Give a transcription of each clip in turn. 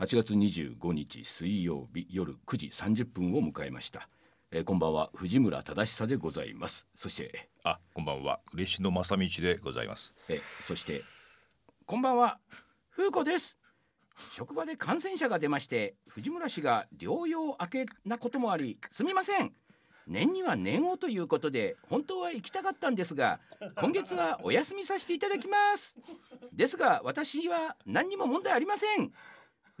8月25日水曜日夜9時30分を迎えました、えー、こんばんは。藤村忠久でございます。そしてあこんばんは。嬉野正道でございます。えー、そしてこんばんは。風子です。職場で感染者が出まして藤村氏が療養明けなこともありすみません。年には年をということで本当は行きたかったんですが今月はお休みさせていただきます。ですが私は何にも問題ありません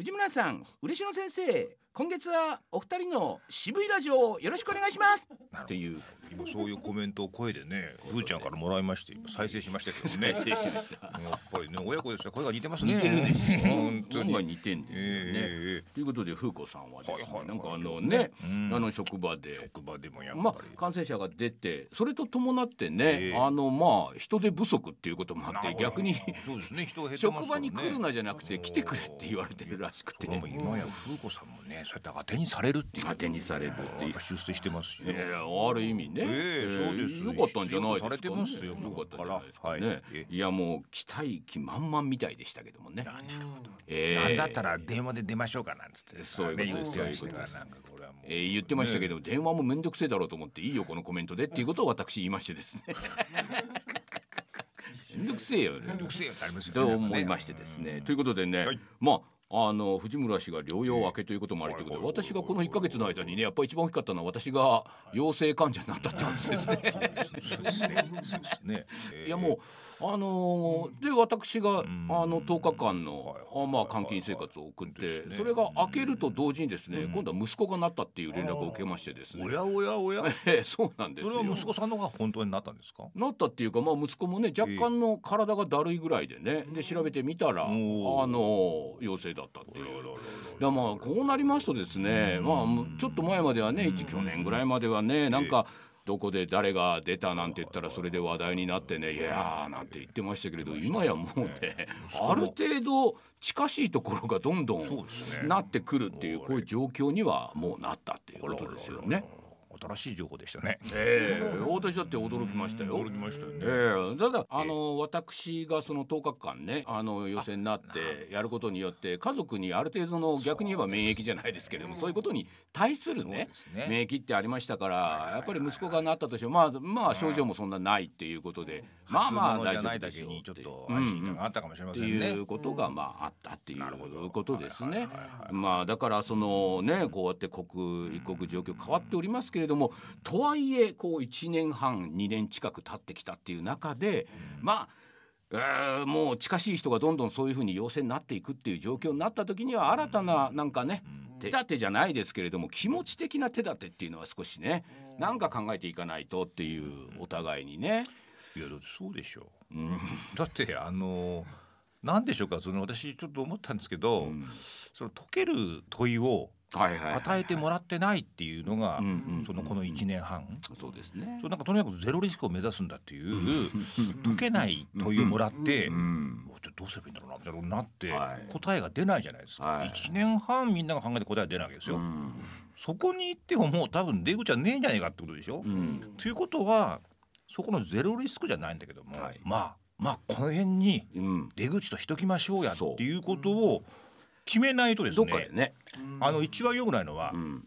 藤村さん嬉野先生今月はお二人の渋いラジオをよろしくお願いします。っていう今そういうコメントを声でねふーちゃんからもらいまして今再生しましたけどね。再生しました。やっぱりね親子ですね声が似てますね。似てるでしょ本当に。似てんですよね、えということで風子さんはですね、はいはいはい。なんかあのね、うん。あの職場で。職場でもやっぱり、まあ、感染者が出てそれと伴ってね、ええ。あのまあ人手不足っていうこともあって逆にそうですね。人が減ってますね。職場に来るなじゃなくて来てくれって言われてるらしくて。今や風子さんもねそうやって当てにされるっていう。当てにされるっていう。出世してますしね、えーある意味ね、ええ。そうですよかったんじゃないですか、ね、必要とされてますよ。よかったんじゃないですかね、はいええい。やもう期待気満々みたいでしたけどもね。なるほど。ええ。なんだったら電話で出ましょうかなんつってそういうことですね言ってましたそういうことですからなんかこれはもう。えー言ってましたけど、電話もめんどくせえだろうと思っていいよこのコメントでっていうことを私言いましてですね。めんどくせえよ。めんどくせえよってありますよね。と思いましてですね。ということでね、はい。まああの藤村氏が療養明けということもありということで、私がこの1か月の間にねやっぱり一番大きかったのは私が陽性患者になったってことですね。いやもうあのーで私があん。の10日間のはいあまあ監禁生活を送ってそれが明けると同時にですね今度は息子がなったっていう連絡を受けましてですね。お。やおやおや。ええそうなんですよ。それは。息子さんの方が本当になったんですか？なったっていうか、まあ、息子もね若干の体がだるいぐらいでねで調べてみたらあの陽性だったっていう。まあこうなりますとですねまあむちょっと前まではね一去年ぐらいまではねなんかどこで誰が出たなんて言ったらそれで話題になってねいやーなんて言ってましたけれど今やもうねある程度近しいところがどんどんなってくるっていうこういう状況にはもうなったっていうことですよね。新しい情報でしたね。ええ。私だって驚きましたよ。驚きましたよね。ええ。ただあの私がその10日間ねあの予選になってやることによって家族にある程度の逆に言えば免疫じゃないですけれどもそういうことに対するねね。免疫ってありましたからやっぱり息子がなったとしてもまあまあ症状もそんなないっていうことでまあまあ大丈普通のじゃないだ夫でしょうけにちょっとうん安心感があったかもしれまってせんねいうことがまああったっていうことですね。まあだからそのねこうやって国一国状況変わっておりますけれどもとはいえこう1年半2年近く経ってきたっていう中でまあえーもう近しい人がどんどんそういうふうに陽性になっていくっていう状況になった時には新たななんかね手立てじゃないですけれども気持ち的な手立てっていうのは少しねなんか考えていかないとっていうお互いにね。いやだってそうでしょ。ううん。だってあのなんでしょうかその私ちょっと思ったんですけど、うん。その解ける問いを与えてもらってないっていうのが、うんうんそのこの1年半、そうですね。そうなんかとにかくゼロリスクを目指すんだっていう、解けない問いをもらって、どうすればいいんだろうなみたいななって、はい。答えが出ないじゃないですか、はい。1年半みんなが考えて答えが出ないわけですよ、うん。そこに行ってももう多分出口はねえんじゃねえかってことでしょ、うん。ということはそこのゼロリスクじゃないんだけども、はい。まあまあこの辺にうん。出口としときましょうやっていうことを決めないとですどっねかでね。あの一番良くないのは、うん。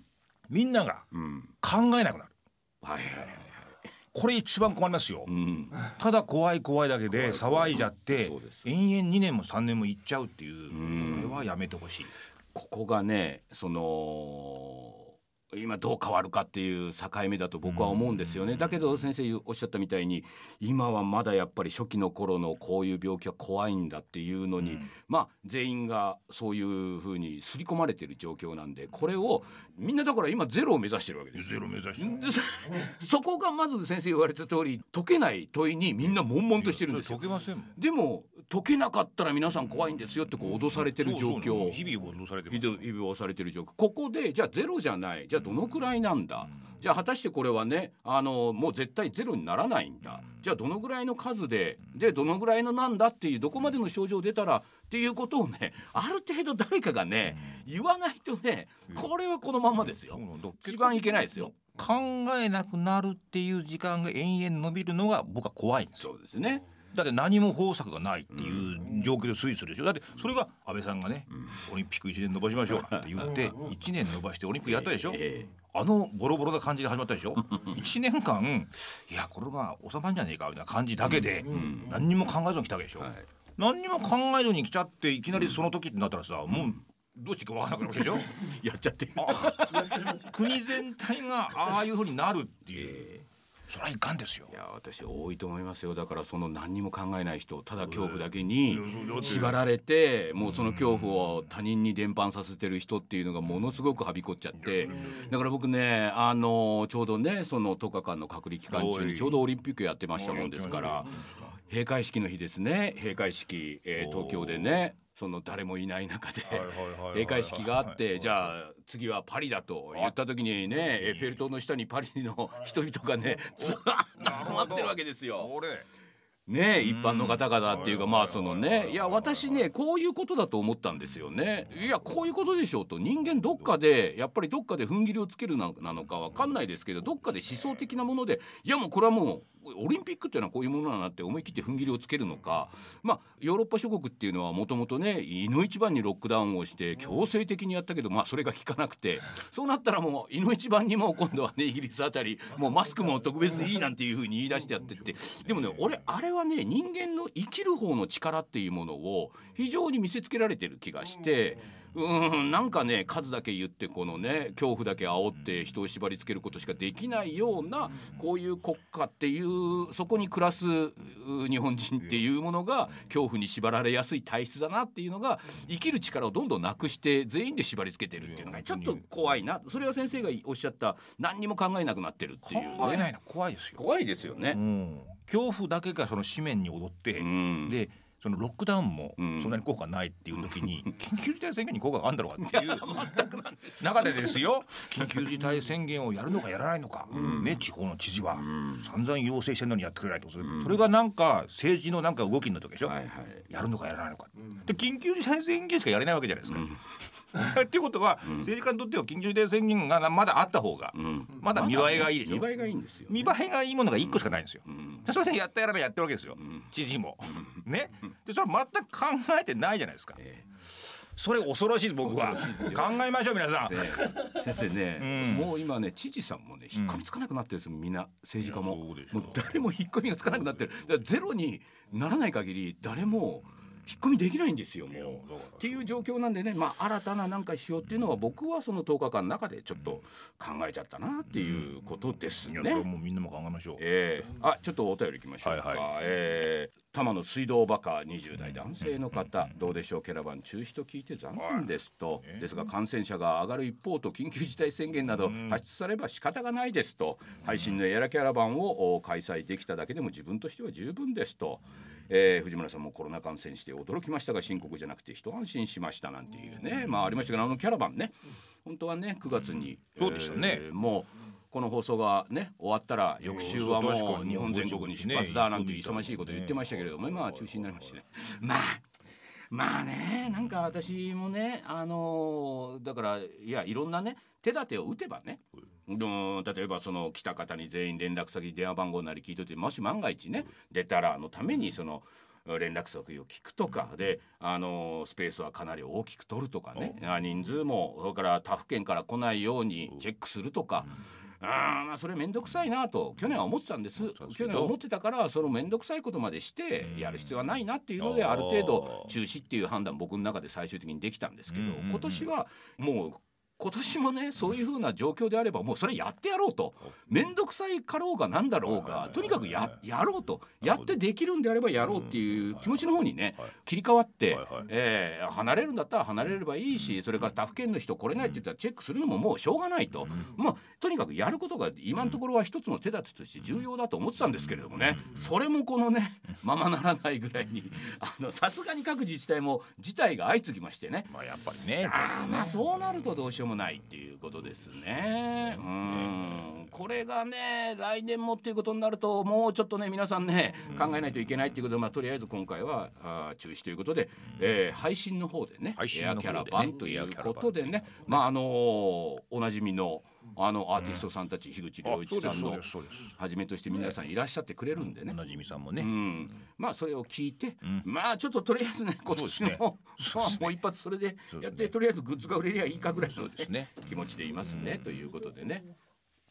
みんながうん。考えなくなる。はいはいはいこれ一番困りますよ、うん。ただ怖い怖いだけで騒いじゃってそうです延々2年も3年もいっちゃうっていううん。これはやめてほしい。ここがねその今どう変わるかっていう境目だと僕は思うんですよね。だけど先生おっしゃったみたいに今はまだやっぱり初期の頃のこういう病気は怖いんだっていうのに、まあ全員がそういうふうに刷り込まれてる状況なんでこれをみんなだから今ゼロを目指してるわけですよ。ゼロ目指してそそこがまず先生言われた通り解けない問いにみんな悶々としてるんですよ。解けませんでも解けなかったら皆さん怖いんですよってこう脅されてる状況。日々脅されてます日々日々押されてる状況。ここでじゃあゼロじゃない。じゃあどのくらいなんだ、じゃあ果たしてこれはねあのもう絶対ゼロにならないんだ、じゃあどのぐらいの数ででどのぐらいのなんだっていうどこまでの症状出たらっていうことをねある程度誰かがね言わないとねこれはこのまんまですよ。一番いけないですよ。考えなくなるっていう時間が延々伸びるのが僕は怖いんですよ。そうですねだって何も方策がないっていう状況で推移するでしょ。だってそれが安倍さんがね、オリンピック1年延ばしましょうって言って1年延ばしてオリンピックやったでしょ、ええあのボロボロな感じで始まったでしょ。1年間いやこれが収まんじゃねえかみたいな感じだけで何にも考えずに来たわけでしょ、はい。何にも考えずに来ちゃっていきなりその時ってなったらさもうどうしていいか分からなくなるでしょ。やっちゃって 国全体がああいうふうになるっていうそれはいかんですよ。いや私多いと思いますよ。だからその何にも考えない人ただ恐怖だけに縛られてもうその恐怖を他人に伝播させてる人っていうのがものすごくはびこっちゃってだから僕ねあのちょうどねその10日間の隔離期間中にちょうどオリンピックやってましたもんですから閉会式の日ですね。閉会式、えー。東京でねその誰もいない中で閉会式があってじゃあ次はパリだと言った時にねエッフェル塔の下にパリの人々がねずっと集まってるわけですよ。俺ね一般の方々っていうかまあそのねいや私ねこういうことだと思ったんですよね。いやこういうことでしょうと。人間どっかでやっぱりどっかで踏ん切りをつけるななのかわかんないですけどどっかで思想的なものでいやもうこれはもうオリンピックっていうのはこういうものだなって思い切って踏ん切りをつけるのか。まあヨーロッパ諸国っていうのはもともとねいの一番にロックダウンをして強制的にやったけどまあそれが効かなくて。そうなったらもういの一番にも今度はねイギリスあたりもうマスクも特別いいなんていうふうに言い出してやってって。でもね俺あれはね人間の生きる方の力っていうものを非常に見せつけられてる気がして。うんなんかね数だけ言ってこのね恐怖だけ煽って人を縛り付けることしかできないようなこういう国家っていうそこに暮らすう日本人っていうものが恐怖に縛られやすい体質だなっていうのが生きる力をどんどんなくして全員で縛り付けてるっていうのがちょっと怖いなそれは先生がおっしゃった何にも考えなくなってるって考いう、えないの怖いですよ、怖いですよねう。ん、恐怖だけがその紙面に踊って、うん。でそのロックダウンもうん。そんなに効果ないっていう時に、緊急事態宣言に効果があるんだろうかっていう中でですよ。緊急事態宣言をやるのかやらないのか、ね地方の知事は。散々要請してるのにやってくれないとそれ,、それがなんか政治のなんか動きになったわけでしょ、やるのかやらないのか、で緊急事態宣言しかやれないわけじゃないですか。っていうことは、政治家にとっては緊急事態宣言がまだあった方が、んまだ見栄えがいいでしょ？見栄えがいいんですよ。見栄えがいいものが一個しかないんですよ。それでやったやらないやってるわけですよ。知事も。ね。でそれ全く考えてないじゃないですか。えそれ恐ろしいです僕は。考えましょう皆さん。先生ね、うんもう今ね知事さんもね引っ込みつかなくなってるんですよみんな政治家ももう誰も引っ込みがつかなくなってるゼロにならない限り誰も引っ込みできないんですよもう。っていう状況なんでねまあ新たななんかしようっていうのは僕はその10日間の中でちょっと考えちゃったなっていうことですね。いやこれもうみんなも考えましょう。えー、あちょっとお便りいきましょうか、はいはい。えー多摩の水道バカ20代男性の方どうでしょう？キャラバン中止と聞いて残念ですと。ですが感染者が上がる一方と緊急事態宣言など発出されれば仕方がないですと。配信のエラキャラバンをお開催できただけでも自分としては十分ですと、えー藤村さんもコロナ感染して驚きましたが深刻じゃなくて一安心しましたなんていうねまあありましたけどあのキャラバンね。本当はね9月に、そうでしたね。えーもうこの放送がね終わったら翌週はもう日本全国に出発だなんて忙しいこと言ってましたけれどもまあ中止になりましてね。まあまあねなんか私もねあのーだからいやいろんなね手立てを打てばねうん例えばその来た方に全員連絡先電話番号なり聞いといてもし万が一ね出たらのためにその連絡先を聞くとかで、あのスペースはかなり大きく取るとかね。あ人数もそれから他府県から来ないようにチェックするとか。あーまあそれ面倒くさいなと去年は思ってたんです。去年は思ってたからその面倒くさいことまでしてやる必要はないなっていうのでうん。ある程度中止っていう判断僕の中で最終的にできたんですけど今年はもう今年もねそういう風な状況であればもうそれやってやろうと。面倒くさいかろうがなんだろうがとにかくややろうと。やってできるんであればやろうっていう気持ちの方にね切り替わってえー離れるんだったら離れればいいしそれから他府県の人来れないって言ったらチェックするのももうしょうがないと。まあとにかくやることが今のところは一つの手立てとして重要だと思ってたんですけれどもねそれもこのねままならないぐらいにあのさすがに各自治体も事態が相次ぎましてね。まあやっぱりね。あーまあそうなるとどうしようもないっていうことですね。うん。これがね来年もっていうことになるともうちょっとね皆さんね考えないといけないっていうことで、まあ、とりあえず今回はあー中止ということで、えー配信の方でね配信エアキャラバンということでね。まああのーおなじみのあのアーティストさんたち、樋口良一さんのはじめとして皆さんいらっしゃってくれるんでね。お。なじみさんもね、うん、まあそれを聞いて、ん。まあちょっととりあえずね今年も、まあ もう一発それでやって、とりあえずグッズが売れりゃいいかぐらいの、そうですね。気持ちでいますね、ということでね。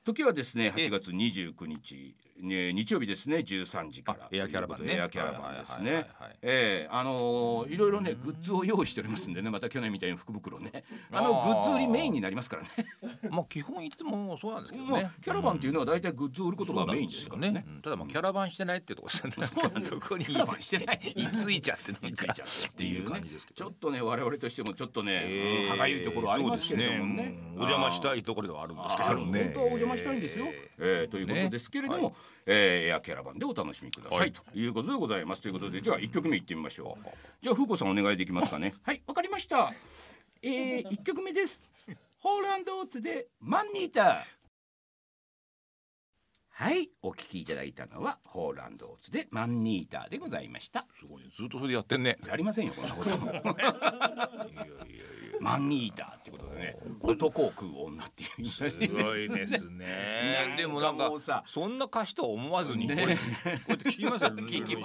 時はですね8月29日、ね、日曜日ですね13時から。あエアキャラバンね。エアキャラバンですね。ええあのーいろいろねグッズを用意しておりますんでねまた去年みたいに福袋ね。あのグッズ売りメインになりますからね。まあ基本いつもそうなんですけどまねあキャラバンっていうのは大体グッズを売ることがメインですからね。うんただまあキャラバンしてないってとこですよね。そこに。キャラバンしてない。居ついちゃってについちゃってっていうね感じですけどちょっとね我々としてもちょっとね、歯がゆいところありますけれどもね。お邪魔したいところではあるんですけどね。本当はお邪魔したいんですよ、えーということですけれども、えーエアキャラバンでお楽しみください、はい。ということでございます。ということでじゃあ一曲目いってみましょう。じゃあ風子さんお願いできますかね。はいわかりました。えー、一曲目です。ホーランドオーツでマンニーター。はいお聞きいただいたのはホーランドオーツでマンニーターでございました。すごいね。ずっとそれでやってんね。やりませんよこんなこと マンニータね。男を食う女っていう。すごいですね。で もなんかそんな歌詞とは思わずにこれ、聞きましたよ。聞き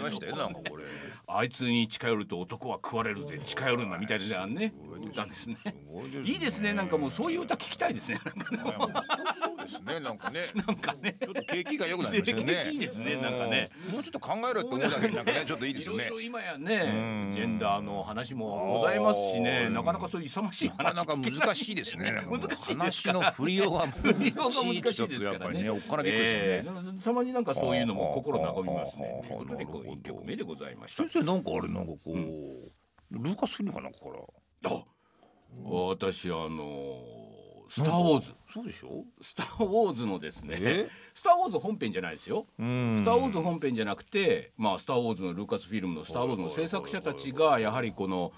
ましたよ。なんかこれ。あいつに近寄ると男は食われるぜ近寄るなみたいなね。歌ですね。ごいいいですね。なんかもうそういう歌聞きたいですね。そうですね。なんかね。なんかね。ちょっと景気が良くなりましたよね。景気いいですねなんかね。うん。もうちょっと考えろって思うだけでなんかねちょっといいですよね。いろい。ろ今やねうん。ジェンダーの話もございますしね。うん。なかなかそういう勇ましいなかなか話難しいです ね。話の振りようが 振りようが難しいですからね。おっからびっくりですよね。えーたまになんかそういうのも心和みますね。というこ一曲目でございました。先生なんかあれなんかこう、ルーカスフィルムかなんかから。あ私あのスター・ウォーズ。そうでしょ？スター・ウォーズのですねえ？スター・ウォーズ本編じゃないですよ。うん。スター・ウォーズ本編じゃなくて、まあ、スター・ウォーズのルーカスフィルムのスター・ウォーズの制作者たちがやはりこの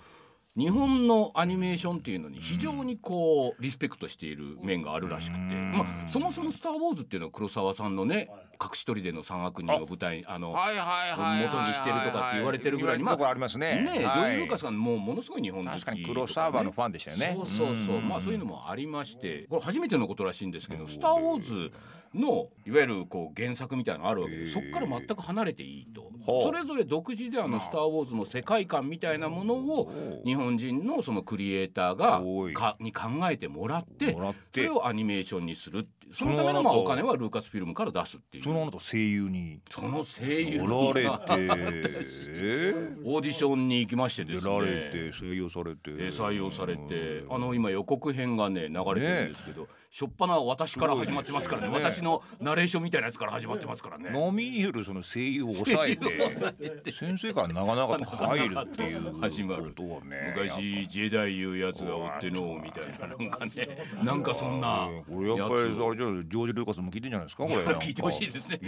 日本のアニメーションっていうのに非常にこうリスペクトしている面があるらしくて、まあ、そもそも「スター・ウォーズ」っていうのは黒沢さんのね隠し撮りでの三悪人を舞台あの元にしてるとかって言われてるぐらいにまあありますね。ねジョはいージ・ルーカスさんもうものすごい日本好き確かに黒沢のファンでしたよねそうそうそうまあそういうのもありましてこれ初めてのことらしいんですけど「スター・ウォーズ」のいわゆるこう原作みたいなのあるわけでそこから全く離れていいと。それぞれ独自であの「スター・ウォーズ」の世界観みたいなものを日本人のそのクリエイターがかに考えてもらってもらって。それをアニメーションにするっそのためのまあお金はルーカスフィルムから出すっていうそのあなた声優に。その声優おられがて、え オーディションに行きましてです出られねて採用されて、えー採用されて。あの今予告編がね流れてるんですけど、初っ端は私から始まってますからね。ね。私のナレーションみたいなやつから始まってますからね。飲み入るその声優を抑えて先生から長々と入るっていう始まる。ことはね昔ジェダイいうやつがおってのみたいななんかね。なんかそんなこれやっぱりあれじゃあジョージ・ルーカスも聞いてんじゃないですかこれ聞いてほしいですね。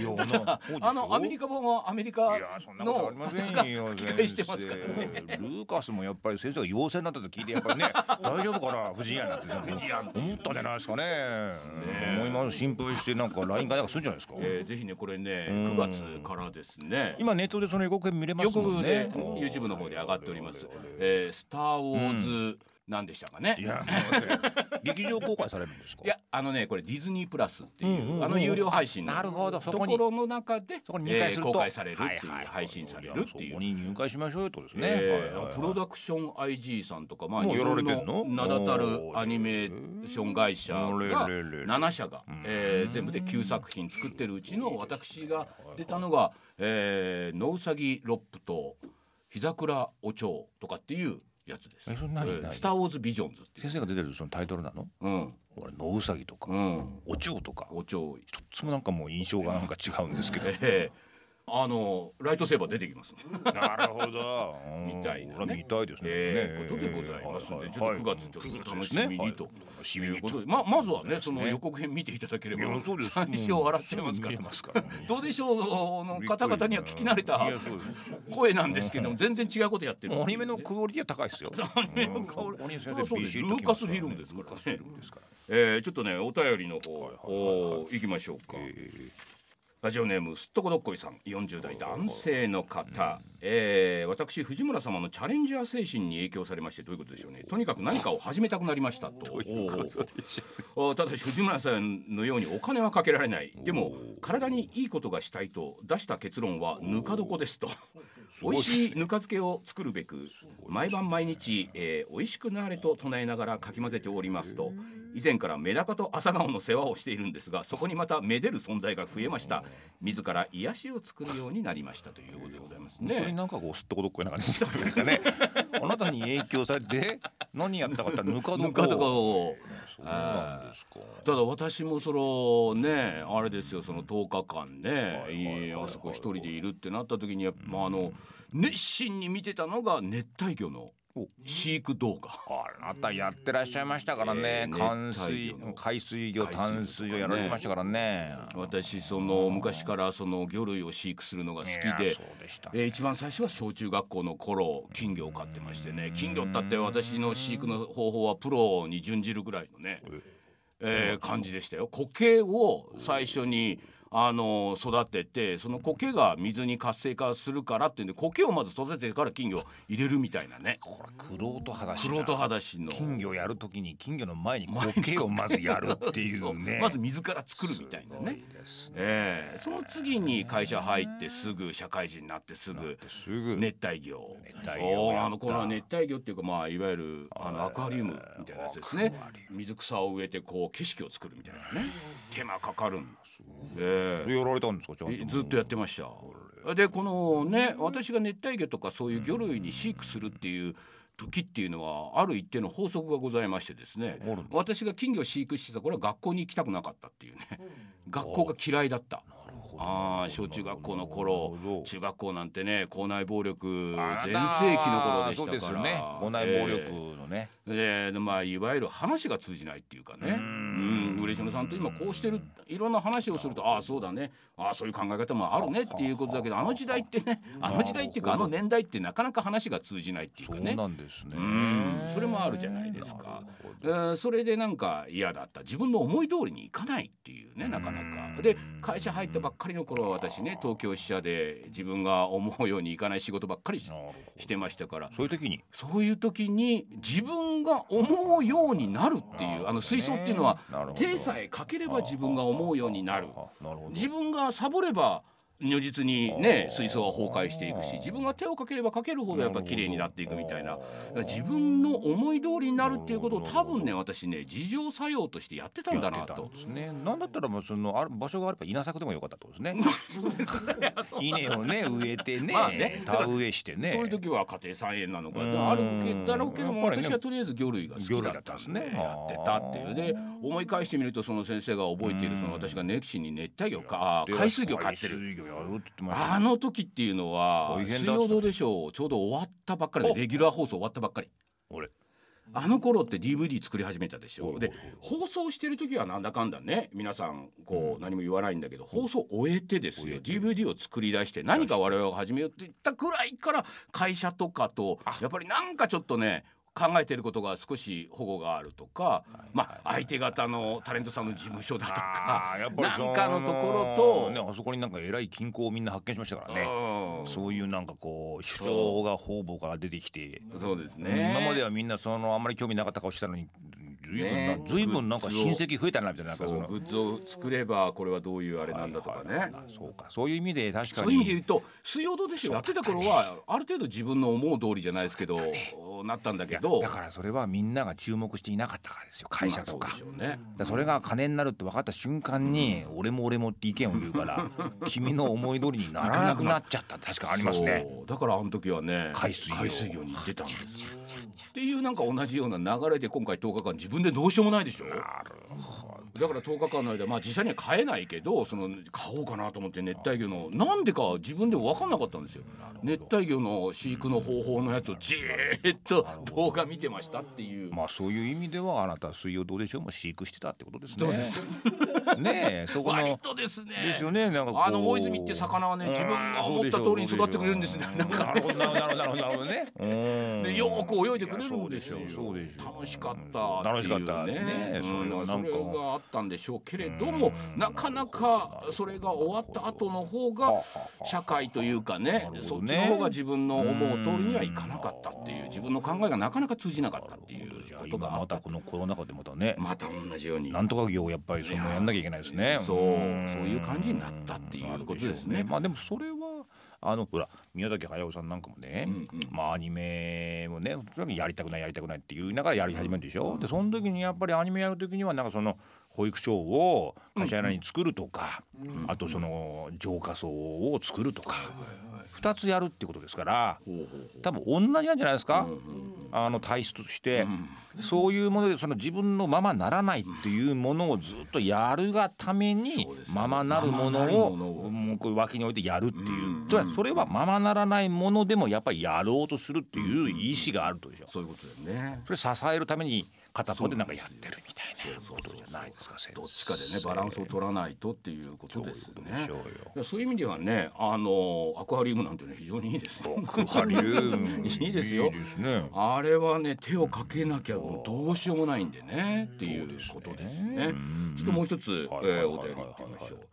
あのアメリカ版はアメリカいやそんなことあのりませんよ吹き替えしてますからね。先生ルーカスもやっぱり先生が陽性になったと聞いてやっぱりね 大丈夫かな？藤井やなって。思ったんじゃないですかね。思います。心配してなんか LINE がなんかするんじゃないですか。えーぜひねこれね9月からですね。今ネットでその予告編見れま予すもんね。YouTube の方で上がっております。えースター・ウォーズなんでしたかね。いや劇場公開されるんですか？いやあのねこれディズニープラスっていう,、あの有料配信のなるほど。ところの中でそこに入会する公開されるっていう、配信されるっていう。そこ。に入会しましょうよとですね、プロダクション IG さんとか、まあ、日本の？の名だたるアニメーション会社がおー。れれれれ7社が、えー全部で9作品作ってるうちの私が出たのが「えー、野うさぎロップ」と「日桜お蝶」とかっていうやつです。えそれ何何？スター・ウォーズ・ビジョンズって先生が出てるそのタイトルなの？うん。俺野うさぎとか、うん。お蝶とか。お蝶一つもなんかもう印象がなんか違うんですけど。えーあのライトセーバー出てきます。なるほど。みたいなね。俺は見たいですね。えーことでございますので、ちょっと9月ちょっと楽しみにと。いうこと。で、ままずはねその予告編見ていただければいやそうです。最初笑っちゃいますから。どうでしょう？の方々には聞き慣れた声なんですけども全然違うことやってるアニメのクオリティは高いですよ。アニメのクオリティそうですルーカスフィルムです。からねルーカスフィルムですからえーちょっとねお便りの方、お行きましょうか、ラジオネームすっとこどっこいさん。40代男性の方、えー、私藤村様のチャレンジャー精神に影響されましてどういうことでしょうね。とにかく何かを始めたくなりましたと。おただし藤村さんのようにお金はかけられない。でも体にいいことがしたいと出した結論はぬか床ですと。美味しいぬか漬けを作るべく毎晩毎日、えー、美味しくなれと唱えながらかき混ぜておりますと。以前からメダカと朝顔の世話をしているんですがそこにまためでる存在が増えました。自ら癒しを作るようになりましたということでございますねなんかこうすっとこどっこいな感じですかね。あなたに影響されて何やったかったぬか床を。ただ私もそのねあれですよその10日間ね、あそこ一人でいるってなった時にまああの熱心に見てたのが熱帯魚の飼育動画。あなたやってらっしゃいましたからね。淡水海水魚淡水魚やられましたからね。私その昔からその魚類を飼育するのが好きでえー、一番最初は小中学校の頃金魚を飼ってましてね。金魚ったって私の飼育の方法はプロに準じるぐらいのねえー、感じでしたよ。苔を最初にあの育ててその苔が水に活性化するからっていうんで苔をまず育ててから金魚入れるみたいなね。これクロート裸足クロート裸足の。金魚やるときに金魚の前に苔をまずやるっていうね。まず水から作るみたいなね。ね、えー、その次に会社入ってすぐ社会人になってすぐ熱帯魚熱帯魚あのこの熱帯魚っていうかまあいわゆるあのアクアリウムみたいなやつですね。水草を植えてこう景色を作るみたいなね。手間かかるん。ですえー、やられたんですかずっとやってました。でこのね私が熱帯魚とかそういう魚類に飼育するっていう時っていうのはある一定の法則がございましてですね私が金魚を飼育してた頃は学校に行きたくなかったっていうね。学校が嫌いだった。ああ小中学校の頃中学校なんてね校内暴力全盛期の頃でしたから、ね、校内暴力のね、えー、でまあいわゆる話が通じないっていうかね。うん嬉野さんと今こうしてるいろんな話をするとああそうだね。ああそういう考え方もあるねっていうことだけどあの時代ってねあの時代っていうかあの年代ってなかなか話が通じないっていうかね。そうなんですね。それもあるじゃないですか、えー、それでなんか嫌だった。自分の思い通りにいかないっていうねなかなか。で会社入ったばっかりの頃は私ね東京支社で自分が思うようにいかない仕事ばっかりしてましたから。そういう時に？そういう時に自分が思うようになるっていうあの水槽っていうのは手さえかければ自分が思うようになる。自分がサボれば如実にね水槽は崩壊していくし自分が手をかければかけるほどやっぱ綺麗になっていくみたいな自分の思い通りになるっていうことを多分ね私ね自浄作用としてやってたんだなと。ね、なんだったらもうそのある場所があれば稲作でもよかったと ですね。そうですね。稲をね植えてね、まあね、田植えしてね。そういう時は家庭菜園なのかあるけだろうけども、私はとりあえず魚類が好きだったんですね。やってたっていうで思い返してみるとその先生が覚えているその私が熱心に熱帯魚か海水魚飼ってる。やるってました、あの時っていうのは水曜どうでしょうちょうど終わったばっかりでレギュラー放送終わったばっかり。俺。あの頃って DVD 作り始めたでしょ。で放送してる時はなんだかんだね。皆さんこう何も言わないんだけど放送終えてですよ。DVD を作り出して何か我々が始めようって言ったくらいから会社とかとやっぱりなんかちょっとね考えてることが少し保護があるとか、まあ相手方のタレントさんの事務所だとかなんかのところと、ね、あそこになんか偉い均衡をみんな発見しましたからね。そういうなんかこう主張が方々から出てきて。そう。ですね。今まではみんなそのあんまり興味なかった顔してたのにずいぶんな、ずいぶんなんか親戚増えたなみたいなそうグッズを作ればこれはどういうあれなんだとかね、そうかそういう意味で確かに。そういう意味で言うと水曜どうでしょう？やってた頃はある程度自分の思う通りじゃないですけどなったんだけど。だからそれはみんなが注目していなかったからですよ会社とか,、そね、だそれが金になるって分かった瞬間に、俺も俺もって意見を言うから 君の思い通りにならなくなっちゃった確かありますね。だからあの時はね海水魚に出たんですっていうなんか同じような流れで今回10日間自分でどうしようもないでしょ。なるほだから10日間の間まあ実際には買えないけどその買おうかなと思って熱帯魚のなんでか自分でも分かんなかったんですよ。熱帯魚の飼育の方法のやつをじーっと動画見てましたっていう。まあそういう意味ではあなた水曜どうでしょう？も飼育してたってことですね。そうです。ねそこの。割とですね。ですよねなんかあの大泉って魚はね自分が思った通りに育ってくれるんですね。なるほどなるほどなるほどね。でよく泳いでくれるんですよ。楽しかった楽しかったね。それはなんか。それがあったんでしょうけれどもなかなかそれが終わった後の方が社会というかねそっちの方が自分の思う通りにはいかなかったっていう自分の考えがなかなか通じなかったっていうこと今があった。またこのコロナ禍でまたね。また同じように。なんとか業をやっぱりそのやんなきゃいけないですね。そうそういう感じになったっていうことですね。まあでもそれはあのほら宮崎駿さんなんかもね、まあアニメもねやりたくないやりたくないって言いながらやり始めるでしょ。でその時にやっぱりアニメやる時にはなんかその保育所を柏原に作るとか、あとその浄化層を作るとか。二つやるってことですから多分同じなんじゃないですか、あの体質として、そういうものでその自分のままならないっていうものをずっとやるがためにままなるものをもう脇に置いてやるっていう、つまりそれはままならないものでもやっぱりやろうとするっていう意思があるとでしょ。そういうことだよね。それ支えるために片方でなんかやってるみたいなことじゃないですかどっちかでねバランスを取らないとっていうことですね。そういう意味ではねあのアクアリウムなんていうのは非常にいいですよ。ハリウム いいですよ。あれはね手をかけなきゃもうどうしようもないんでねっていうことですね。ちょっともう一つ、えはいはいはいはいーお便りいってみましょう。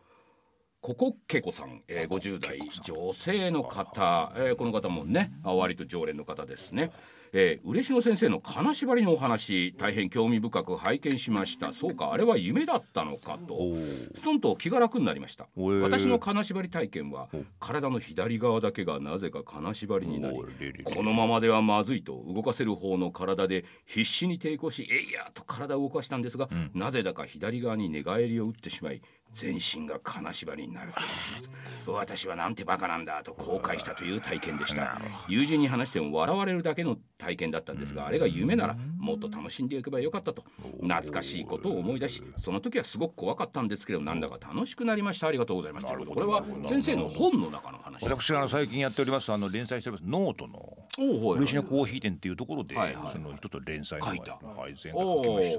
ここけこさん、えー、50代女性の方、えー、この方もねあ割と常連の方ですね。えー、嬉野先生の金縛りのお話大変興味深く拝見しました。そうかあれは夢だったのかと。ストンと気が楽になりました。私の金縛り体験は体の左側だけがなぜか金縛りになりこのままではまずいと動かせる方の体で必死に抵抗しえいやと体を動かしたんですが、なぜだか左側に寝返りを打ってしまい全身が金縛りになる私はなんてバカなんだと後悔したという体験でした。友人に話しても笑われるだけの体験だったんですがあれが夢ならもっと楽しんでいけばよかったと。懐かしいことを思い出しその時はすごく怖かったんですけどなんだか楽しくなりました。ありがとうございます。というこれは先生の本の中の話。私あの最近やっておりますあの連載しておりますノートのおお嬉野コーヒー店っていうところで、はいはい。その一つ連載の書いた。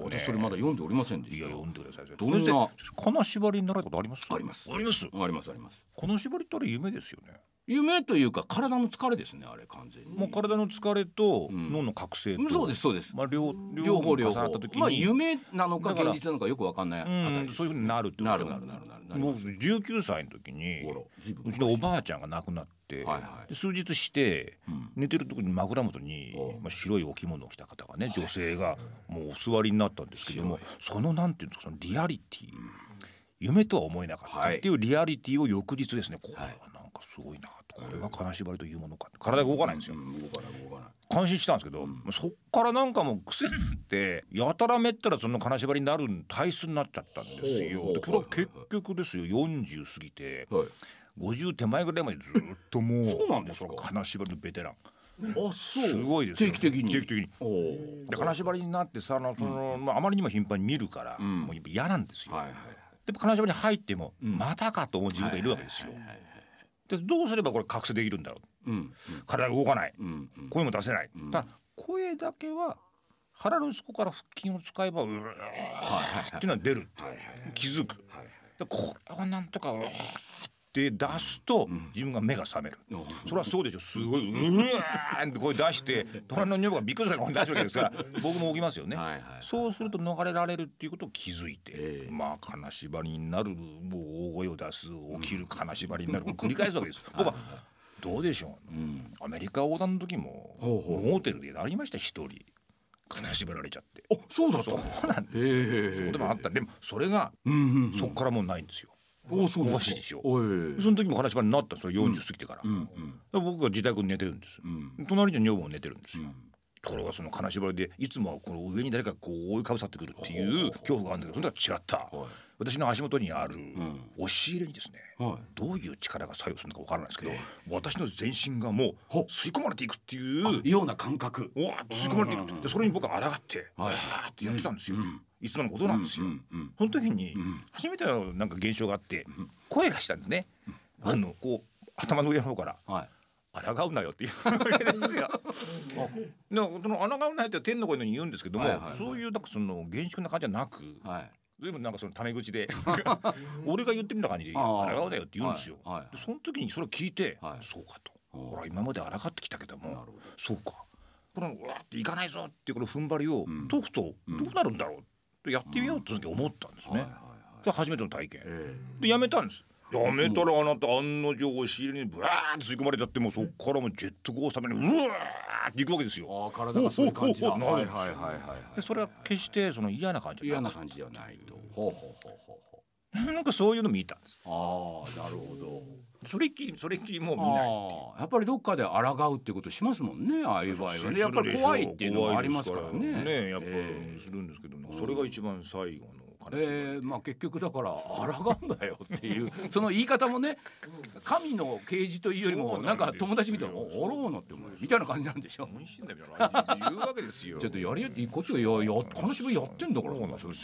私それまだ読んでおりませんでしたいや読んでください。どんな金縛りにならことあります？あります。あります？ありますあります。金縛りってあれ夢ですよね。夢というか体の疲れですねあれ完全に。もう体の疲れと脳の覚醒と、うんそうですそうです。まあ両両方両方時に、まあ夢なのか現実なのかよくわかんないあたうん、りそういうふうになるってことなるなるなるなるなる。僕19歳の時にうちのおばあちゃんが亡くなって、はいはい。で数日して、ん。寝てる時に枕元にお、まあ、白いお着物を着た方がね女性がもうお座りになったんですけどもそのなんていうんですかそのリアリティ、夢とは思えなかったってい。うリアリティを翌日ですね。これはなんかすごいなと。これが金縛りというものか。体が動かないんですよ。うん。動かない動かない。感心したんですけど、そっからなんかもう癖になってやたらめったらその金縛りになる体質になっちゃったんですよ。でこれは結局ですよ。40過ぎてはい。50手前ぐらいまでずっともうそうなんですか？金縛りのベテラン。あそう。すごいですよ。定期的に？定期的に。で金縛りになってさあのその、まあ、あまりにも頻繁に見るから、ん。もう嫌なんですよ。はいはいで金縛りに入っても、またかと思う自分がいるわけですよ。でどうすればこれ覚醒できるんだろう？うん体が動かない、うんうん。声も出せない、ただ声だけは腹の底から腹筋を使えばうーっていうのは出る、はいはい気づく。はいでこれをなんとかうーって出すと自分が目が覚める、う。んそれはそうでしょ。すごいうわーって声出して隣の女房がびっくりする声出すわけですから 僕も起きますよね、はいはいそうすると逃れられるっていうことを気づいて、ええ。まあ金縛りになるもう大声を出す起きる金縛りになる、繰り返すわけです。僕はどうでしょう、アメリカ横断の時もモーテルでなりました一人。金縛られちゃって。あそうだったそうなんですよ、へえそうでもあった。でもそれが、うんうんそこからもうないんですよおそうおですかかしいでしょ。その時も金縛りになったんですよ。40過ぎてから,、僕が自宅に寝てるんです、ん。隣に女房も寝てるんですよ、ところがその金縛りでいつもはこの上に誰かこう覆いかぶさってくるっていう恐怖があるんだけどそれとは違った、はい私の足元にある押し入れにですね、はい。どういう力が作用するのかわからないですけど、私の全身がもうほ吸い込まれていくっていうような感覚。おわ吸い込まれていくでそれに僕は抗ってわはい。ーってやってたんですよ、いつものことなんですよ、うんうんその時に初めてのなんか現象があって声がしたんですね、あのこう頭の上の方からはい。抗うなよっていう わけですよ。その抗うなよって天の声のように言うんですけども、はいはいはい。そういうなんかその厳粛な感じじゃなく、はい随分なんかそのタメ口で。俺が言ってみた感じで「ああ。抗うなよ」って言うんですよ。でその時にそれを聞いて、はい。そうかと。おほら今まで抗ってきたけども。そうかこのうわっていかないぞっていうこの踏ん張りを解くとどうなるんだろうってやってみようと思ったんですね。で初めての体験、でやめたんです。やめたらあなた案の定押し入れにブワーって吸い込まれちゃってもうそっからもうジェットコースターにうわーっていくわけですよ。あ体がそういう感じだ。はいはいはいはい。でそれは決してその嫌な感じじゃなく嫌な感じではないと。ほうほうほうほうほなんかそういうの見たんです。う。ああなるほど。それっきりそれっきりもう見ないやっぱりどっかで抗うってことしますもんねああいう場合はねやっぱり怖いっていうのもありますからね。ねやっぱえするんですけど、それが一番最後の。えーまあ結局だから 抗うんだよっていうその言い方もね神の啓示というよりもなんか友達みたいな「おあろうなってお前」みたいな感じなんでしょ。うわけですよ。ちょっとやりやこっちがやや金縛りやってんだからそれ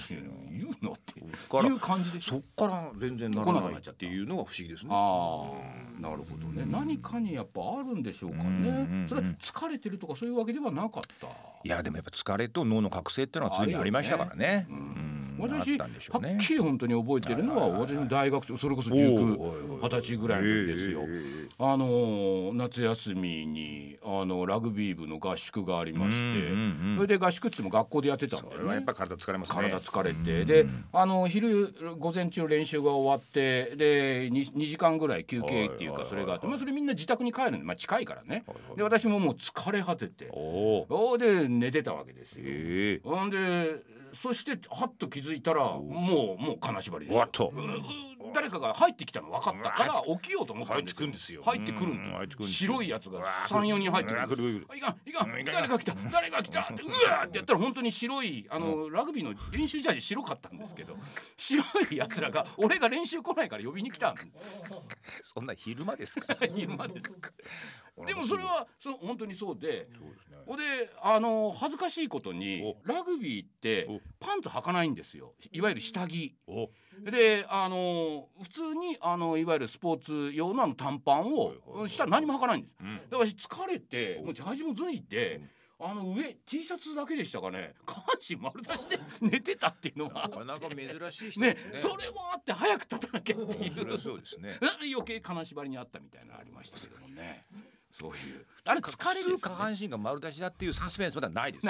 言うのって。いう感じでそっから全然な来らないっていうのが不思議ですね。ああなるほどね。何かにやっぱあるんでしょうかね。それは疲れてるとかそういうわけではなかった。いやでもやっぱ疲れと脳の覚醒っていうのは常にありましたからね。うん私、あったんでしょうね。はっきり本当に覚えてるのは私の大学生それこそおうおうお19う二十歳ぐらいの時ですよ。あのー夏休みにあのラグビー部の合宿がありまして、それで合宿っつも学校でやってたんだよね。それはやっ。ぱ体疲れますね。体疲れて、であの昼午前中練習が終わってで 2, 2時間ぐらい休憩っていうかそれがあって、まあ、それみんな自宅に帰るんで、まあ、近いからね。で私ももう疲れ果てておで寝てたわけですよ。ええ。ほんでそしてはっと気づいたらもうもう金縛りですよ。わっと誰かが入ってきたの分かった。から起きようと思ったんですよ。入ってくんですよ。入ってくるんですよ。白いやつが34人入ってくるいかんいかん。誰が来た。誰が来た。ってうわーってやったら本当に白いあのラグビーの練習ジャージ白かったんですけど白いやつらが俺が練習来ないから呼びに来たんそんな昼間ですか？昼間です。かでもそれはそう本当にそうでそうですね。ほんであの恥ずかしいことにラグビーってお。パンツ履かないんですよ。いわゆる下着。おであの普通にあのいわゆるスポーツ用のあの短パンを下何も履かないんです。ん。だから私疲れてもうジャージも脱いで。あの上 T シャツだけでしたかね。下半身丸出しで寝てたっていうのはなかなか珍しい人ねですそれもあって早く立たなきゃっていう。そうですね。余計金縛りにあったみたいなのありましたけどもね。そういう。あれ疲れる下半身が丸出しだっていうサスペンスまではないです。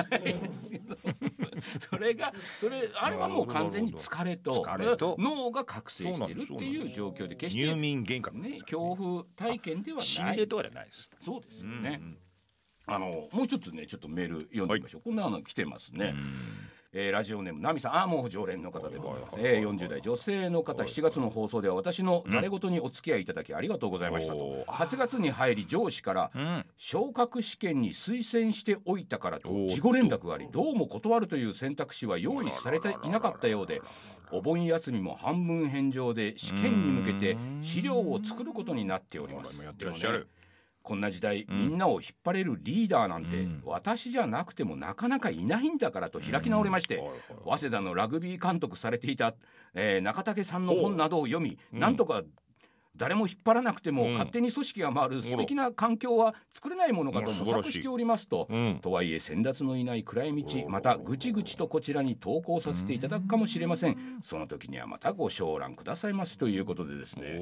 それがそれあれはもう完全に疲れと疲れと脳が覚醒してるっていう状況で決して入眠幻覚ね恐怖体験ではない心霊とかじゃないです。そうですよね。あのもう一つねちょっとメール読んでみましょう。こんなの来てますね。えーラジオネームナミさん。あーもう常連の方でございます、えー、40代女性の方。7月の放送では私のざれ言にお付き合いいただきありがとうございましたと、おー。8月に入り上司からん。昇格試験に推薦しておいたからと事後連絡がありどうも断るという選択肢は用意されていなかったようでお盆休みも半分返上で試験に向けて資料を作ることになっております。今やってらっしゃる。でもねこんな時代、みんなを引っ張れるリーダーなんて、私じゃなくてもなかなかいないんだからと開き直りまして、はいはい。早稲田のラグビー監督されていた、えー中竹さんの本などを読み、なんとか誰も引っ張らなくてもうん。勝手に組織が回る素敵な環境は作れないものかと模索しておりますと、うん。とはいえ先達のいない暗い道またぐちぐちとこちらに投稿させていただくかもしれません。その時にはまたご承覧くださいますということでですね。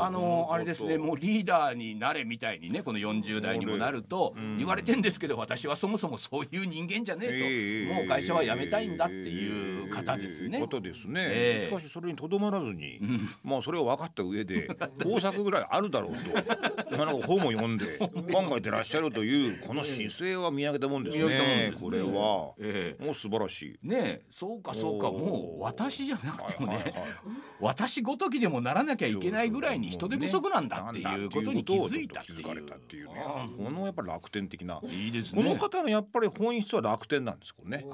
あのあれですねもうリーダーになれみたいにねこの40代にもなると言われてんですけど私はそもそもそういう人間じゃねえともう会社は辞めたいんだっていう方ですね。ことですね、ええ。しかしそれにとどまらずに、まあそれを分かった上で 工作ぐらいあるだろうと。なんか本も読んで考えてらっしゃるというこの姿勢は見上げたもんですねこれは、ええ。もう素晴らしい。ねえそうかそうかもう私じゃなくてもね、私ごときでもならなきゃいけないぐらいに人手不足なんだっていうことに気づいたっていう気づかれたっていうね。あこのやっぱ楽天的な。いいですね。この方のやっぱり本質は楽天なんですこれね。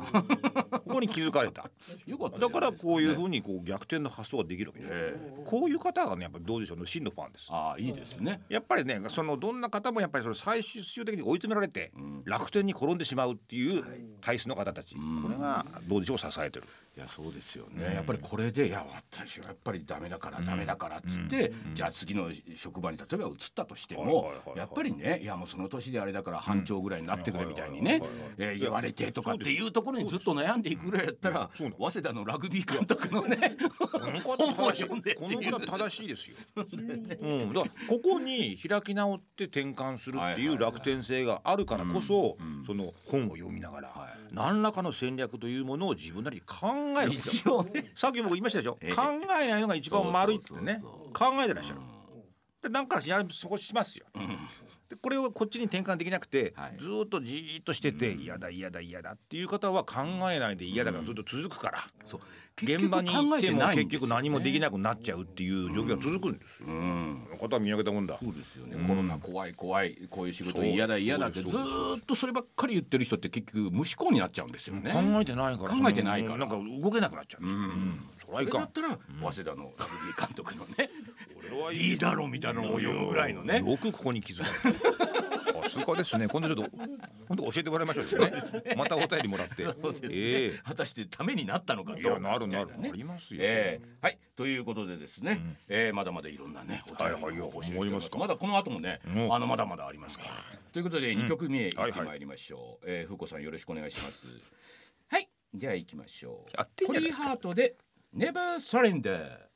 ここに気づかれた。だからこういうふうにこう逆転の発想ができるわけですよ、えこういう方がねやっぱりどうでしょう。ね真のファンです。ああいいですね。やっぱりねそのどんな方もやっぱりその最終的に追い詰められて、楽天に転んでしまうっていう体質の方たち、これがどうでしょう支えてる。いやそうですよね、やっぱりこれでいや私はやっぱりダメだからダメだからっつって、じゃあ次の職場に例えば移ったとしても、やっぱりねいやもうその年であれだから班長ぐらいになってくれみたいにね言われてとかっていうところにずっと悩んでいくぐらいやったら早稲田のラグビー監督のねこの方正しい本を読んでってこいう。の方正しいですよ。うん、だからここに開き直って転換するってはいいう楽天性があるからこそ、その本を読みながら、はい。何らかの戦略というものを自分なりに考えるんですよ。一応ね。さっき僕言いましたでしょ、ええ。考えないのが一番丸いってね。考えてらっしゃる。でなんかやるそこしますよ。でこれをこっちに転換できなくて、はい。ずーっとじーっとしてて嫌だ嫌だ嫌だっていう方は考えないで嫌だからずっと続くから、そう。現場に行っても結局何もできなくなっちゃうっていう状況が続くんですよ。うん。この方は見上げたもんだ。そうですよね、コロナ怖い怖いこういう仕事嫌だ嫌だってずっとそればっかり言ってる人って結局無思考になっちゃうんですよね。考えてないから。考えてないから。なんか動けなくなっちゃう。うんそれだったら、早稲田のラグビー監督のね これはいい。いだろうみたいなのを読むぐらいのね。よくここに気づいた。さすがですね。今度ちょっと本当教えてもらいましょうよね。またお便りもらって。そうですね。え果たしてためになったのかえどかいうやなるなる。ありますよ。えーはい。ということでですね、えーまだまだいろんなねお便りを募集してます,、はいはいまだこの後もね、うん。あのまだまだありますから。ということで2曲目いはいはい。きまいりましょう、えー風子さんよろしくお願いします。はい。じゃあ行きましょう。やってんコリーじゃないですか。ハートで Never Surrender